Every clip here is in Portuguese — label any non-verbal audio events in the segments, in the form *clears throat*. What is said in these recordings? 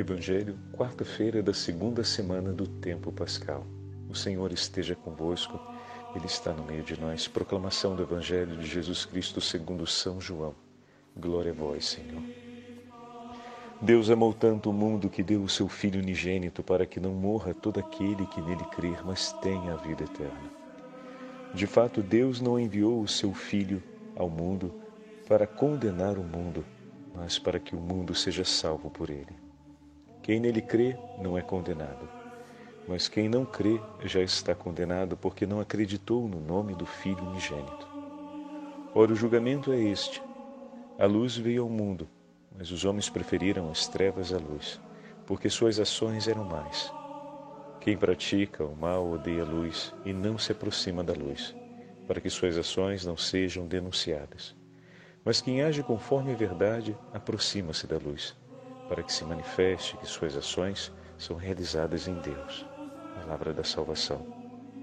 Evangelho, quarta-feira da segunda semana do tempo pascal. O Senhor esteja convosco, Ele está no meio de nós. Proclamação do Evangelho de Jesus Cristo segundo São João. Glória a vós, Senhor. Deus amou tanto o mundo que deu o seu Filho unigênito para que não morra todo aquele que nele crer, mas tenha a vida eterna. De fato, Deus não enviou o seu Filho ao mundo para condenar o mundo, mas para que o mundo seja salvo por ele. Quem nele crê não é condenado, mas quem não crê já está condenado porque não acreditou no nome do Filho unigênito. Ora, o julgamento é este: a luz veio ao mundo, mas os homens preferiram as trevas à luz, porque suas ações eram más. Quem pratica o mal odeia a luz e não se aproxima da luz, para que suas ações não sejam denunciadas. Mas quem age conforme a verdade aproxima-se da luz para que se manifeste que suas ações são realizadas em Deus. Palavra da salvação.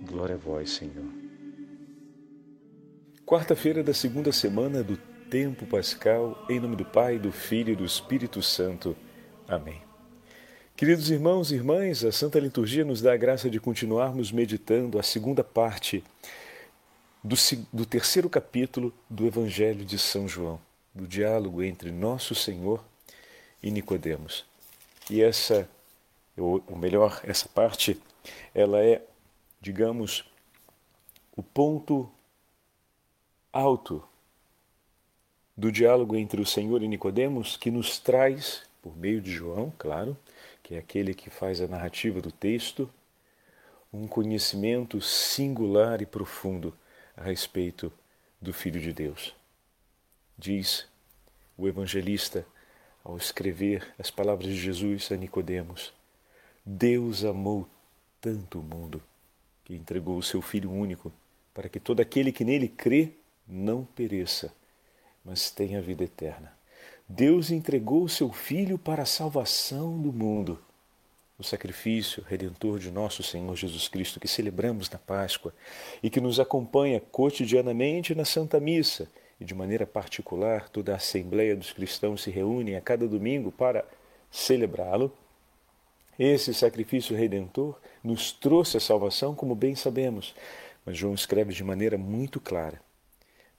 Glória a vós, Senhor. Quarta-feira da segunda semana do tempo pascal, em nome do Pai, do Filho e do Espírito Santo. Amém. Queridos irmãos e irmãs, a Santa Liturgia nos dá a graça de continuarmos meditando a segunda parte do, do terceiro capítulo do Evangelho de São João, do diálogo entre Nosso Senhor e Nicodemos. E essa, ou melhor, essa parte, ela é, digamos, o ponto alto do diálogo entre o Senhor e Nicodemos que nos traz, por meio de João, claro, que é aquele que faz a narrativa do texto, um conhecimento singular e profundo a respeito do Filho de Deus. Diz o evangelista ao escrever as palavras de Jesus a Nicodemos. Deus amou tanto o mundo que entregou o seu Filho único para que todo aquele que nele crê não pereça, mas tenha vida eterna. Deus entregou o seu Filho para a salvação do mundo. O sacrifício redentor de nosso Senhor Jesus Cristo, que celebramos na Páscoa e que nos acompanha cotidianamente na Santa Missa de maneira particular toda a Assembleia dos Cristãos se reúne a cada domingo para celebrá-lo, esse sacrifício redentor nos trouxe a salvação, como bem sabemos, mas João escreve de maneira muito clara.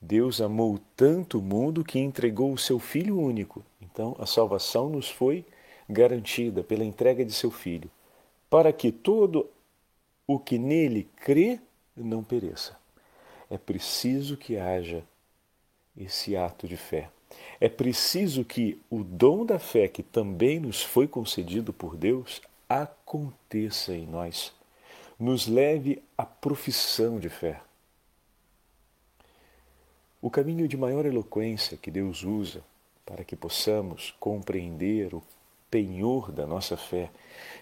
Deus amou tanto o mundo que entregou o seu Filho único. Então, a salvação nos foi garantida pela entrega de seu Filho, para que todo o que nele crê não pereça. É preciso que haja esse ato de fé. É preciso que o dom da fé, que também nos foi concedido por Deus, aconteça em nós, nos leve à profissão de fé. O caminho de maior eloquência que Deus usa para que possamos compreender o penhor da nossa fé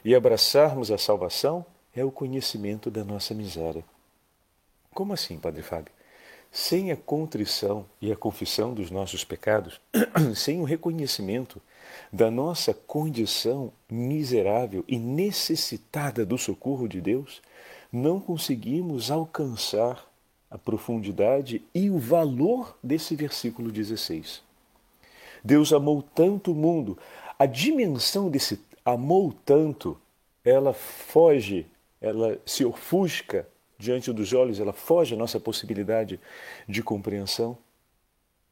e abraçarmos a salvação é o conhecimento da nossa miséria. Como assim, Padre Fábio? Sem a contrição e a confissão dos nossos pecados, *clears throat* sem o reconhecimento da nossa condição miserável e necessitada do socorro de Deus, não conseguimos alcançar a profundidade e o valor desse versículo 16. Deus amou tanto o mundo, a dimensão desse amou tanto, ela foge, ela se ofusca diante dos olhos, ela foge à nossa possibilidade de compreensão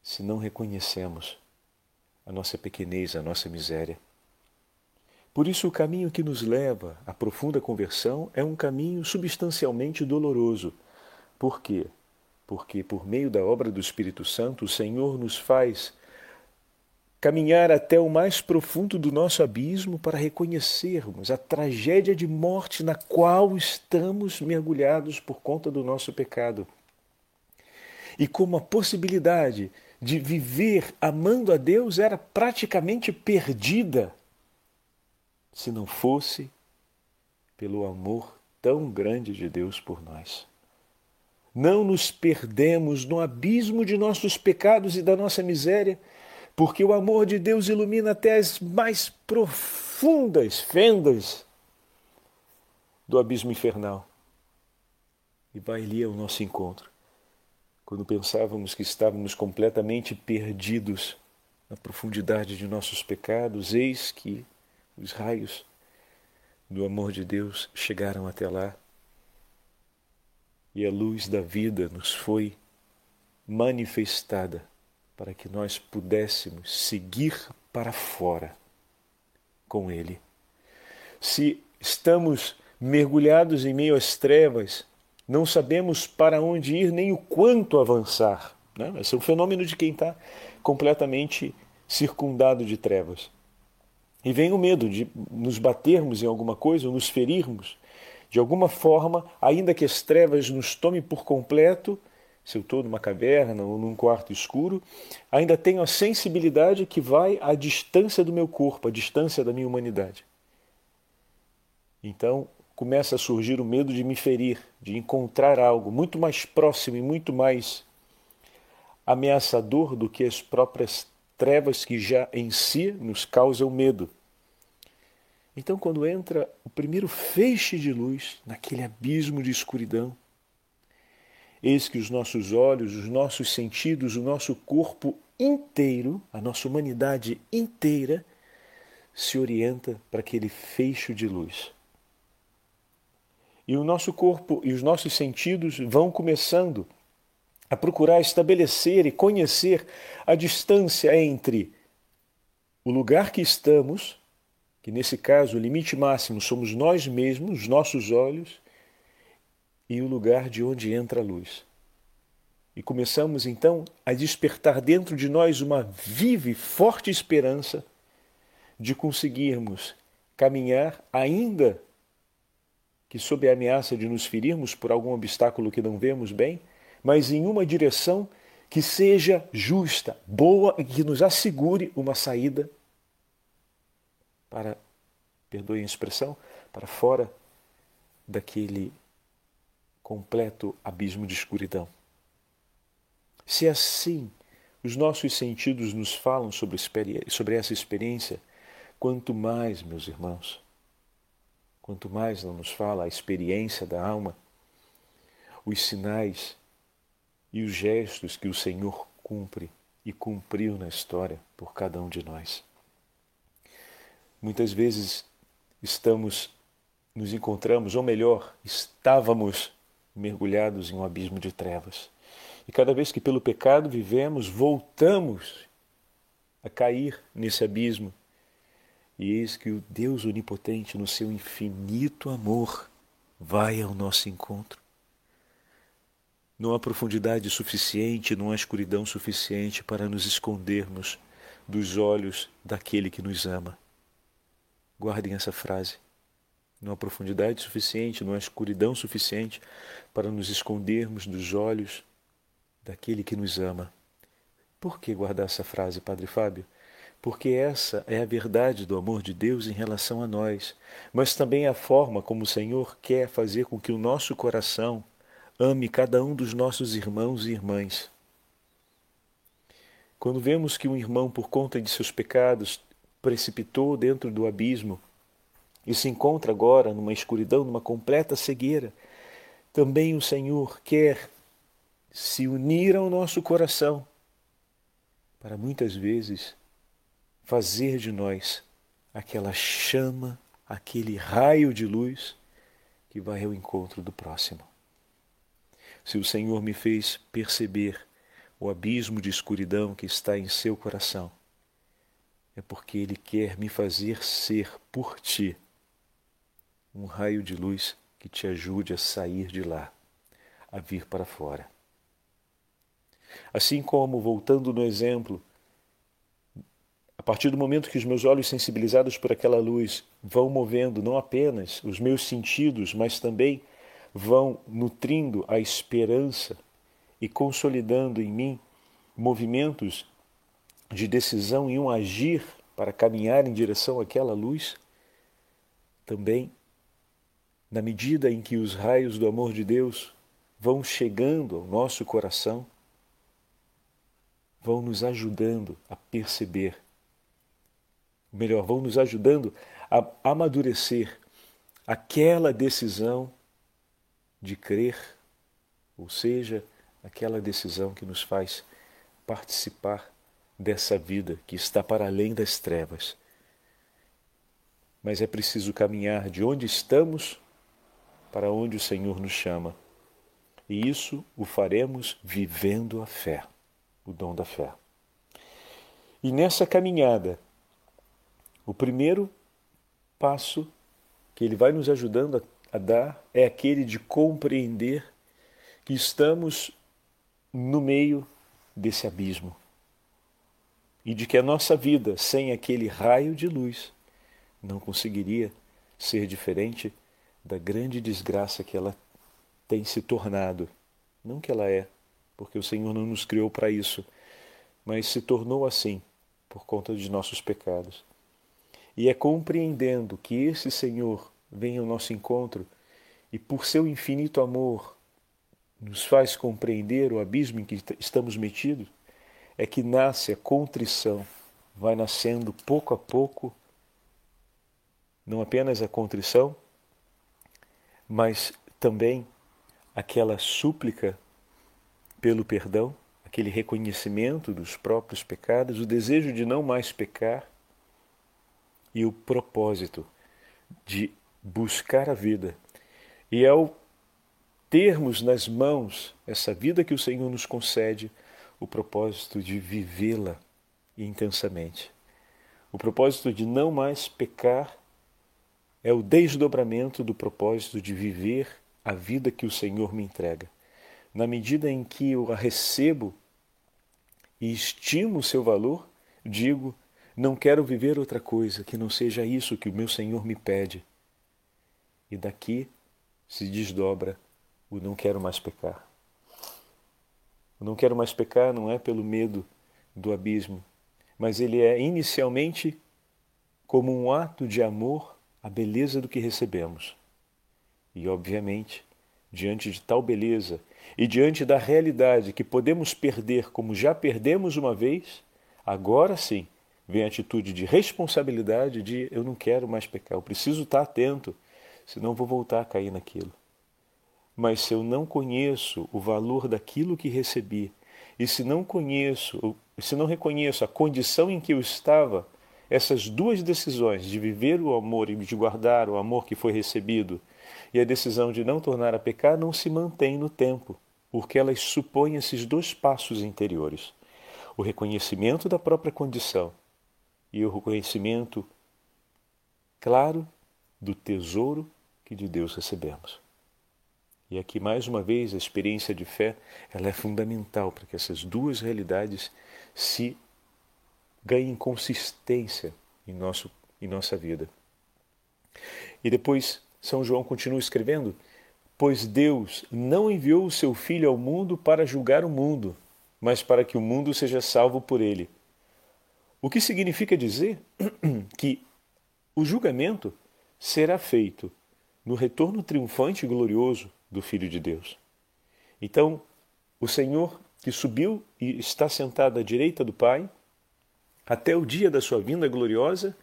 se não reconhecemos a nossa pequenez, a nossa miséria. Por isso, o caminho que nos leva à profunda conversão é um caminho substancialmente doloroso. Por quê? Porque, por meio da obra do Espírito Santo, o Senhor nos faz caminhar até o mais profundo do nosso abismo para reconhecermos a tragédia de morte na qual estamos mergulhados por conta do nosso pecado. E como a possibilidade de viver amando a Deus era praticamente perdida se não fosse pelo amor tão grande de Deus por nós. Não nos perdemos no abismo de nossos pecados e da nossa miséria porque o amor de Deus ilumina até as mais profundas fendas do abismo infernal. E vai ali ao nosso encontro. Quando pensávamos que estávamos completamente perdidos na profundidade de nossos pecados, eis que os raios do amor de Deus chegaram até lá e a luz da vida nos foi manifestada para que nós pudéssemos seguir para fora com Ele. Se estamos mergulhados em meio às trevas, não sabemos para onde ir nem o quanto avançar. Né? Esse é o fenômeno de quem está completamente circundado de trevas. E vem o medo de nos batermos em alguma coisa ou nos ferirmos. De alguma forma, ainda que as trevas nos tomem por completo, se eu estou numa caverna ou num quarto escuro, ainda tenho a sensibilidade que vai à distância do meu corpo, à distância da minha humanidade. Então começa a surgir o medo de me ferir, de encontrar algo muito mais próximo e muito mais ameaçador do que as próprias trevas que já em si nos causam medo. Então, quando entra o primeiro feixe de luz naquele abismo de escuridão, eis que os nossos olhos, os nossos sentidos, o nosso corpo inteiro, a nossa humanidade inteira, se orienta para aquele feixe de luz. E o nosso corpo e os nossos sentidos vão começando a procurar estabelecer e conhecer a distância entre o lugar que estamos, que nesse caso o limite máximo somos nós mesmos, os nossos olhos, e o lugar de onde entra a luz. E começamos então a despertar dentro de nós uma viva e forte esperança de conseguirmos caminhar, ainda que sob a ameaça de nos ferirmos por algum obstáculo que não vemos bem, mas em uma direção que seja justa, boa e que nos assegure uma saída para, perdoem a expressão, para fora daquele completo abismo de escuridão. Se assim os nossos sentidos nos falam sobre, essa experiência, quanto mais, meus irmãos, quanto mais não nos fala a experiência da alma, os sinais e os gestos que o Senhor cumpre e cumpriu na história por cada um de nós. Muitas vezes estamos, nos encontramos, ou melhor, estávamos mergulhados em um abismo de trevas. E cada vez que pelo pecado vivemos, voltamos a cair nesse abismo. E eis que o Deus Onipotente, no seu infinito amor, vai ao nosso encontro não há profundidade suficiente, não há escuridão suficiente para nos escondermos dos olhos daquele que nos ama. Guardem essa frase. Há profundidade suficiente, não há escuridão suficiente para nos escondermos dos olhos daquele que nos ama. Por que guardar essa frase, Padre Fábio? Porque essa é a verdade do amor de Deus em relação a nós, mas também a forma como o Senhor quer fazer com que o nosso coração ame cada um dos nossos irmãos e irmãs. Quando vemos que um irmão, por conta de seus pecados, precipitou dentro do abismo e se encontra agora numa escuridão, numa completa cegueira, também o Senhor quer se unir ao nosso coração para muitas vezes fazer de nós aquela chama, aquele raio de luz que vai ao encontro do próximo. Se o Senhor me fez perceber o abismo de escuridão que está em seu coração, é porque Ele quer me fazer ser por ti um raio de luz que te ajude a sair de lá, a vir para fora. Assim como, voltando no exemplo, a partir do momento que os meus olhos sensibilizados por aquela luz vão movendo não apenas os meus sentidos, mas também vão nutrindo a esperança e consolidando em mim movimentos de decisão e um agir para caminhar em direção àquela luz, também, na medida em que os raios do amor de Deus vão chegando ao nosso coração, vão nos ajudando a perceber, melhor, vão nos ajudando a amadurecer aquela decisão de crer, ou seja, aquela decisão que nos faz participar dessa vida que está para além das trevas. mas é preciso caminhar de onde estamos para onde o Senhor nos chama. E isso o faremos vivendo a fé, o dom da fé. E nessa caminhada, o primeiro passo que ele vai nos ajudando a, dar é aquele de compreender que estamos no meio desse abismo e de que a nossa vida sem aquele raio de luz não conseguiria ser diferente da grande desgraça que ela tem se tornado. Não que ela é, porque o Senhor não nos criou para isso, mas se tornou assim por conta de nossos pecados. E é compreendendo que esse Senhor vem ao nosso encontro e, por seu infinito amor, nos faz compreender o abismo em que estamos metidos, é que nasce a contrição, vai nascendo pouco a pouco não apenas a contrição, mas também aquela súplica pelo perdão, aquele reconhecimento dos próprios pecados, o desejo de não mais pecar e o propósito de buscar a vida. E ao termos nas mãos essa vida que o Senhor nos concede, o propósito de vivê-la intensamente. O propósito de não mais pecar é o desdobramento do propósito de viver a vida que o Senhor me entrega. Na medida em que eu a recebo e estimo o seu valor, digo: não quero viver outra coisa que não seja isso que o meu Senhor me pede. E daqui se desdobra o não quero mais pecar. O não quero mais pecar não é pelo medo do abismo, mas ele é inicialmente como um ato de amor a beleza do que recebemos. E, obviamente, diante de tal beleza e diante da realidade que podemos perder como já perdemos uma vez, agora sim vem a atitude de responsabilidade de eu não quero mais pecar, eu preciso estar atento, senão vou voltar a cair naquilo. Mas se eu não conheço o valor daquilo que recebi, e se não conheço, se não reconheço a condição em que eu estava essas duas decisões, de viver o amor e de guardar o amor que foi recebido, e a decisão de não tornar a pecar, não se mantém no tempo, porque elas supõem esses dois passos interiores: o reconhecimento da própria condição e o reconhecimento claro do tesouro que de Deus recebemos. E aqui mais uma vez a experiência de fé, ela é fundamental para que essas duas realidades se ganhem consistência em, nosso, em nossa vida. E depois São João continua escrevendo: Pois Deus não enviou o seu Filho ao mundo para julgar o mundo, mas para que o mundo seja salvo por ele. O que significa dizer *clears throat* que o julgamento será feito no retorno triunfante e glorioso do Filho de Deus. Então, o Senhor que subiu e está sentado à direita do Pai, até o dia da sua vinda gloriosa,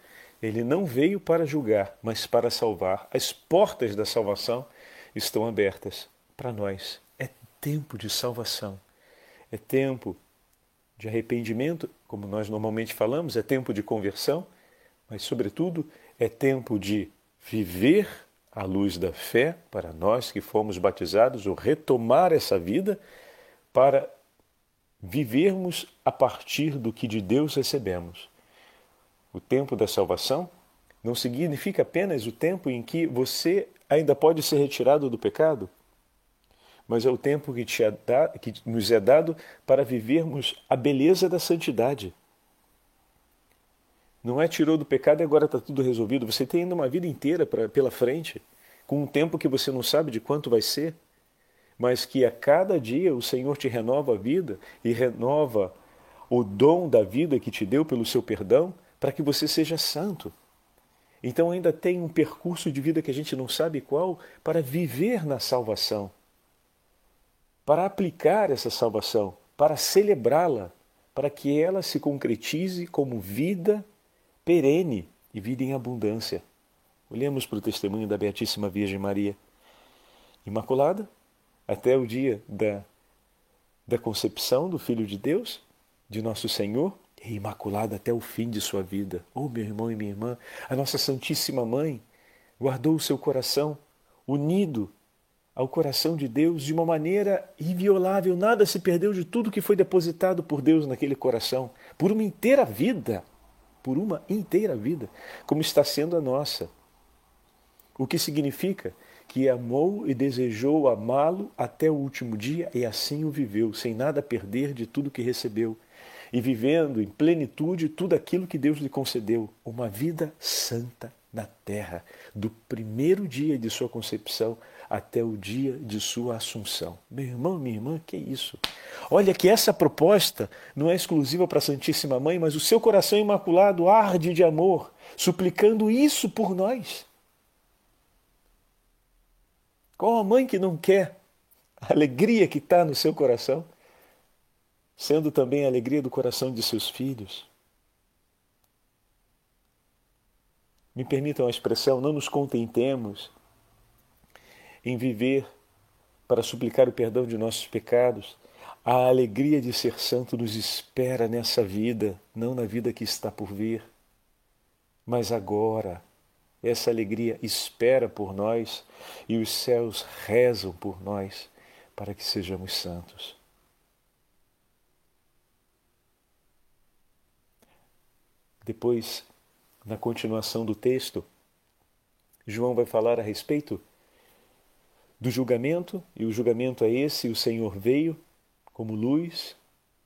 ele não veio para julgar, mas para salvar. As portas da salvação estão abertas para nós. É tempo de salvação. É tempo de arrependimento, como nós normalmente falamos, é tempo de conversão, mas, sobretudo, é tempo de viver a luz da fé para nós que fomos batizados, ou retomar essa vida para vivermos a partir do que de Deus recebemos. O tempo da salvação não significa apenas o tempo em que você ainda pode ser retirado do pecado, mas é o tempo que, é da, que nos é dado para vivermos a beleza da santidade. Não é tirou do pecado e agora está tudo resolvido. Você tem ainda uma vida inteira pra, pela frente, com um tempo que você não sabe de quanto vai ser mas que a cada dia o Senhor te renova a vida e renova o dom da vida que te deu pelo seu perdão para que você seja santo. Então ainda tem um percurso de vida que a gente não sabe qual para viver na salvação, para aplicar essa salvação, para celebrá-la, para que ela se concretize como vida perene e vida em abundância. Olhemos para o testemunho da Beatíssima Virgem Maria. Imaculada, até o dia da, da concepção do Filho de Deus, de nosso Senhor, e imaculada até o fim de sua vida. Oh, meu irmão e minha irmã, a nossa Santíssima Mãe guardou o seu coração unido ao coração de Deus de uma maneira inviolável. Nada se perdeu de tudo que foi depositado por Deus naquele coração, por uma inteira vida, por uma inteira vida, como está sendo a nossa. O que significa que amou e desejou amá-lo até o último dia e assim o viveu, sem nada perder de tudo que recebeu e vivendo em plenitude tudo aquilo que Deus lhe concedeu, uma vida santa na terra, do primeiro dia de sua concepção até o dia de sua assunção. Meu irmão, minha irmã, que isso? Olha que essa proposta não é exclusiva para a Santíssima Mãe, mas o seu coração imaculado arde de amor, suplicando isso por nós. Qual a mãe que não quer a alegria que está no seu coração? sendo também a alegria do coração de seus filhos. Me permitam a expressão, não nos contentemos em viver para suplicar o perdão de nossos pecados. A alegria de ser santo nos espera nessa vida, não na vida que está por vir. Mas agora, essa alegria espera por nós e os céus rezam por nós para que sejamos santos. Depois, na continuação do texto, João vai falar a respeito do julgamento, e o julgamento é esse: o Senhor veio como luz,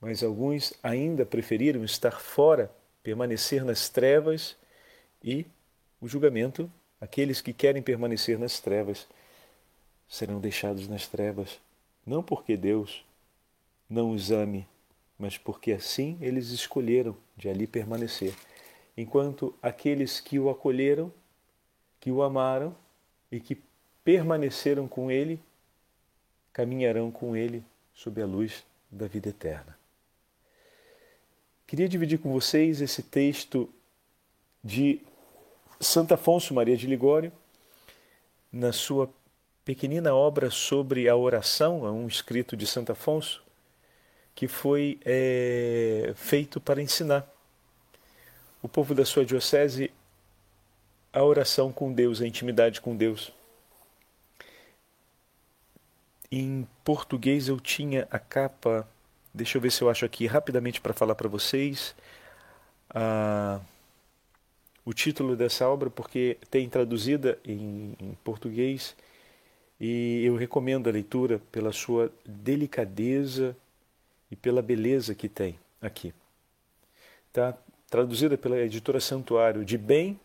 mas alguns ainda preferiram estar fora, permanecer nas trevas, e o julgamento, aqueles que querem permanecer nas trevas, serão deixados nas trevas, não porque Deus não os ame, mas porque assim eles escolheram de ali permanecer enquanto aqueles que o acolheram, que o amaram e que permaneceram com ele, caminharão com ele sob a luz da vida eterna. Queria dividir com vocês esse texto de Santo Afonso Maria de Ligório, na sua pequenina obra sobre a oração, um escrito de Santo Afonso, que foi é, feito para ensinar o povo da sua diocese a oração com Deus, a intimidade com Deus. Em português eu tinha a capa, deixa eu ver se eu acho aqui rapidamente para falar para vocês a, o título dessa obra, porque tem traduzida em, em português e eu recomendo a leitura pela sua delicadeza e pela beleza que tem aqui. Tá? traduzida pela editora Santuário, de bem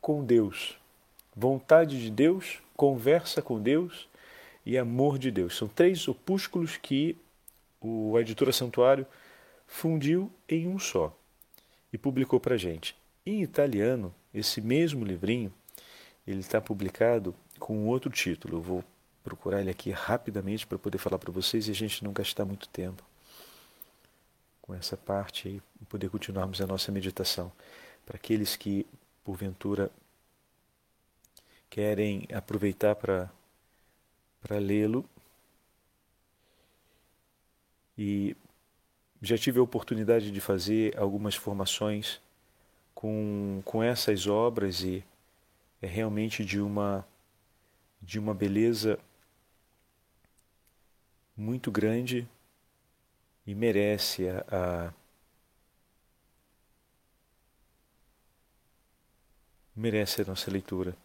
com Deus, vontade de Deus, conversa com Deus e amor de Deus. São três opúsculos que o, a editora Santuário fundiu em um só e publicou para gente. Em italiano, esse mesmo livrinho ele está publicado com outro título. Eu vou procurar ele aqui rapidamente para poder falar para vocês e a gente não gastar muito tempo com essa parte e poder continuarmos a nossa meditação. Para aqueles que, porventura, querem aproveitar para lê-lo. E já tive a oportunidade de fazer algumas formações com, com essas obras e é realmente de uma de uma beleza muito grande e merece a, a merece a nossa leitura.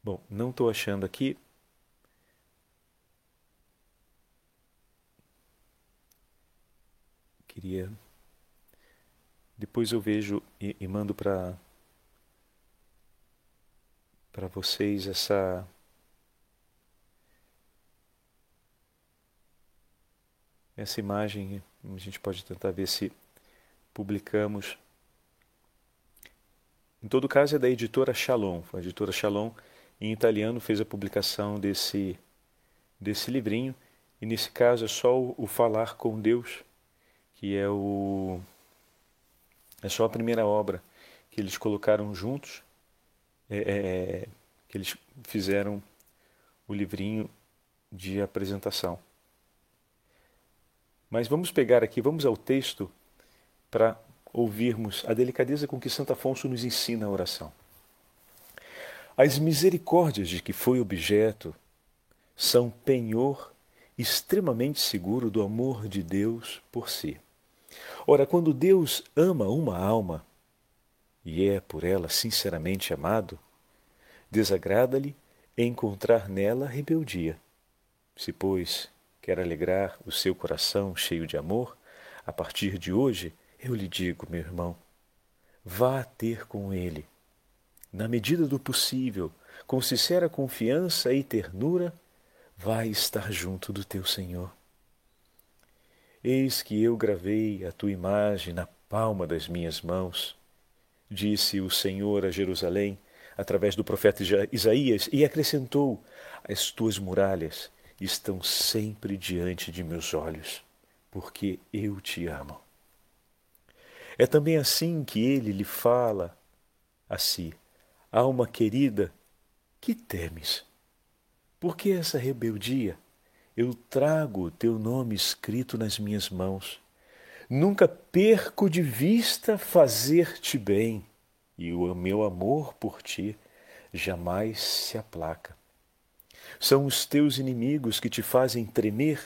Bom, não estou achando aqui. Queria. Depois eu vejo e, e mando para para vocês essa essa imagem, a gente pode tentar ver se publicamos. Em todo caso, é da editora Shalom. A editora Shalom, em italiano, fez a publicação desse, desse livrinho. E nesse caso é só o, o Falar com Deus, que é o é só a primeira obra que eles colocaram juntos, é, é, que eles fizeram o livrinho de apresentação. Mas vamos pegar aqui, vamos ao texto para ouvirmos a delicadeza com que Santo Afonso nos ensina a oração. As misericórdias de que foi objeto são penhor extremamente seguro do amor de Deus por si. Ora, quando Deus ama uma alma e é por ela sinceramente amado, desagrada-lhe encontrar nela rebeldia. Se, pois, quer alegrar o seu coração cheio de amor, a partir de hoje, eu lhe digo, meu irmão, vá ter com ele, na medida do possível, com sincera confiança e ternura, vai estar junto do teu Senhor. Eis que eu gravei a tua imagem na palma das minhas mãos, disse o Senhor a Jerusalém através do profeta Isaías e acrescentou: As tuas muralhas estão sempre diante de meus olhos, porque eu te amo. É também assim que ele lhe fala a si: Alma querida, que temes? Por que essa rebeldia? Eu trago teu nome escrito nas minhas mãos. Nunca perco de vista fazer-te bem, e o meu amor por ti jamais se aplaca. São os teus inimigos que te fazem tremer.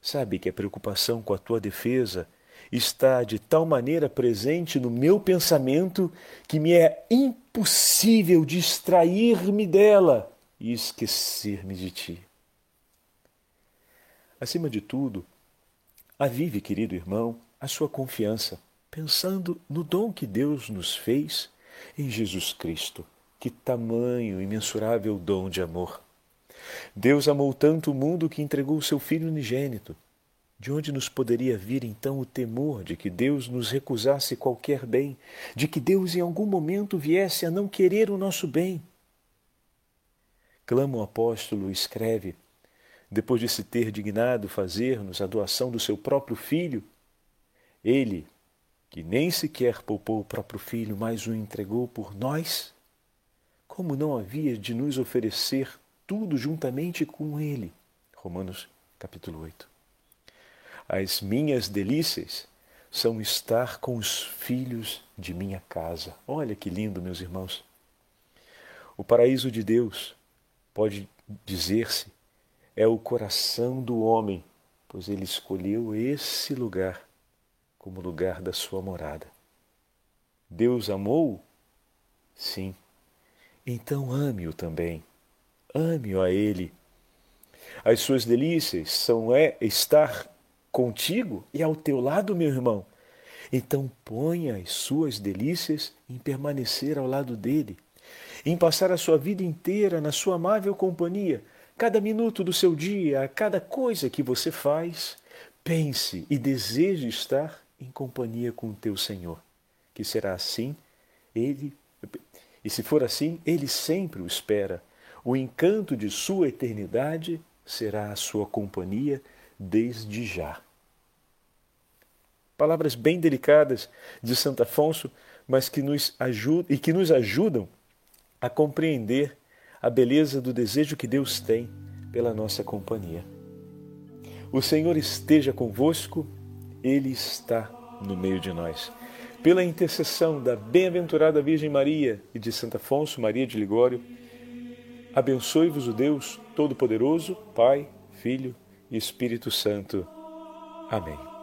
Sabe que a preocupação com a tua defesa está de tal maneira presente no meu pensamento que me é impossível distrair-me dela e esquecer-me de ti. Acima de tudo, avive, querido irmão, a sua confiança, pensando no dom que Deus nos fez em Jesus Cristo. Que tamanho imensurável dom de amor! Deus amou tanto o mundo que entregou o seu Filho unigênito. De onde nos poderia vir então o temor de que Deus nos recusasse qualquer bem, de que Deus em algum momento viesse a não querer o nosso bem? Clama o apóstolo, escreve, depois de se ter dignado fazer-nos a doação do seu próprio filho, ele, que nem sequer poupou o próprio filho, mas o entregou por nós, como não havia de nos oferecer tudo juntamente com ele? Romanos capítulo 8. As minhas delícias são estar com os filhos de minha casa. Olha que lindo, meus irmãos. O paraíso de Deus pode dizer-se, é o coração do homem, pois ele escolheu esse lugar como lugar da sua morada. Deus amou? Sim. Então ame-o também. Ame-o a ele. As suas delícias são é estar contigo e ao teu lado, meu irmão. Então ponha as suas delícias em permanecer ao lado dele em passar a sua vida inteira na sua amável companhia, cada minuto do seu dia, a cada coisa que você faz, pense e deseje estar em companhia com o teu Senhor, que será assim, ele e se for assim, ele sempre o espera. O encanto de sua eternidade será a sua companhia desde já. Palavras bem delicadas de Santo Afonso, mas que nos ajudam e que nos ajudam a compreender a beleza do desejo que Deus tem pela nossa companhia. O Senhor esteja convosco, Ele está no meio de nós. Pela intercessão da bem-aventurada Virgem Maria e de Santo Afonso Maria de Ligório, abençoe-vos o Deus Todo-Poderoso, Pai, Filho e Espírito Santo. Amém.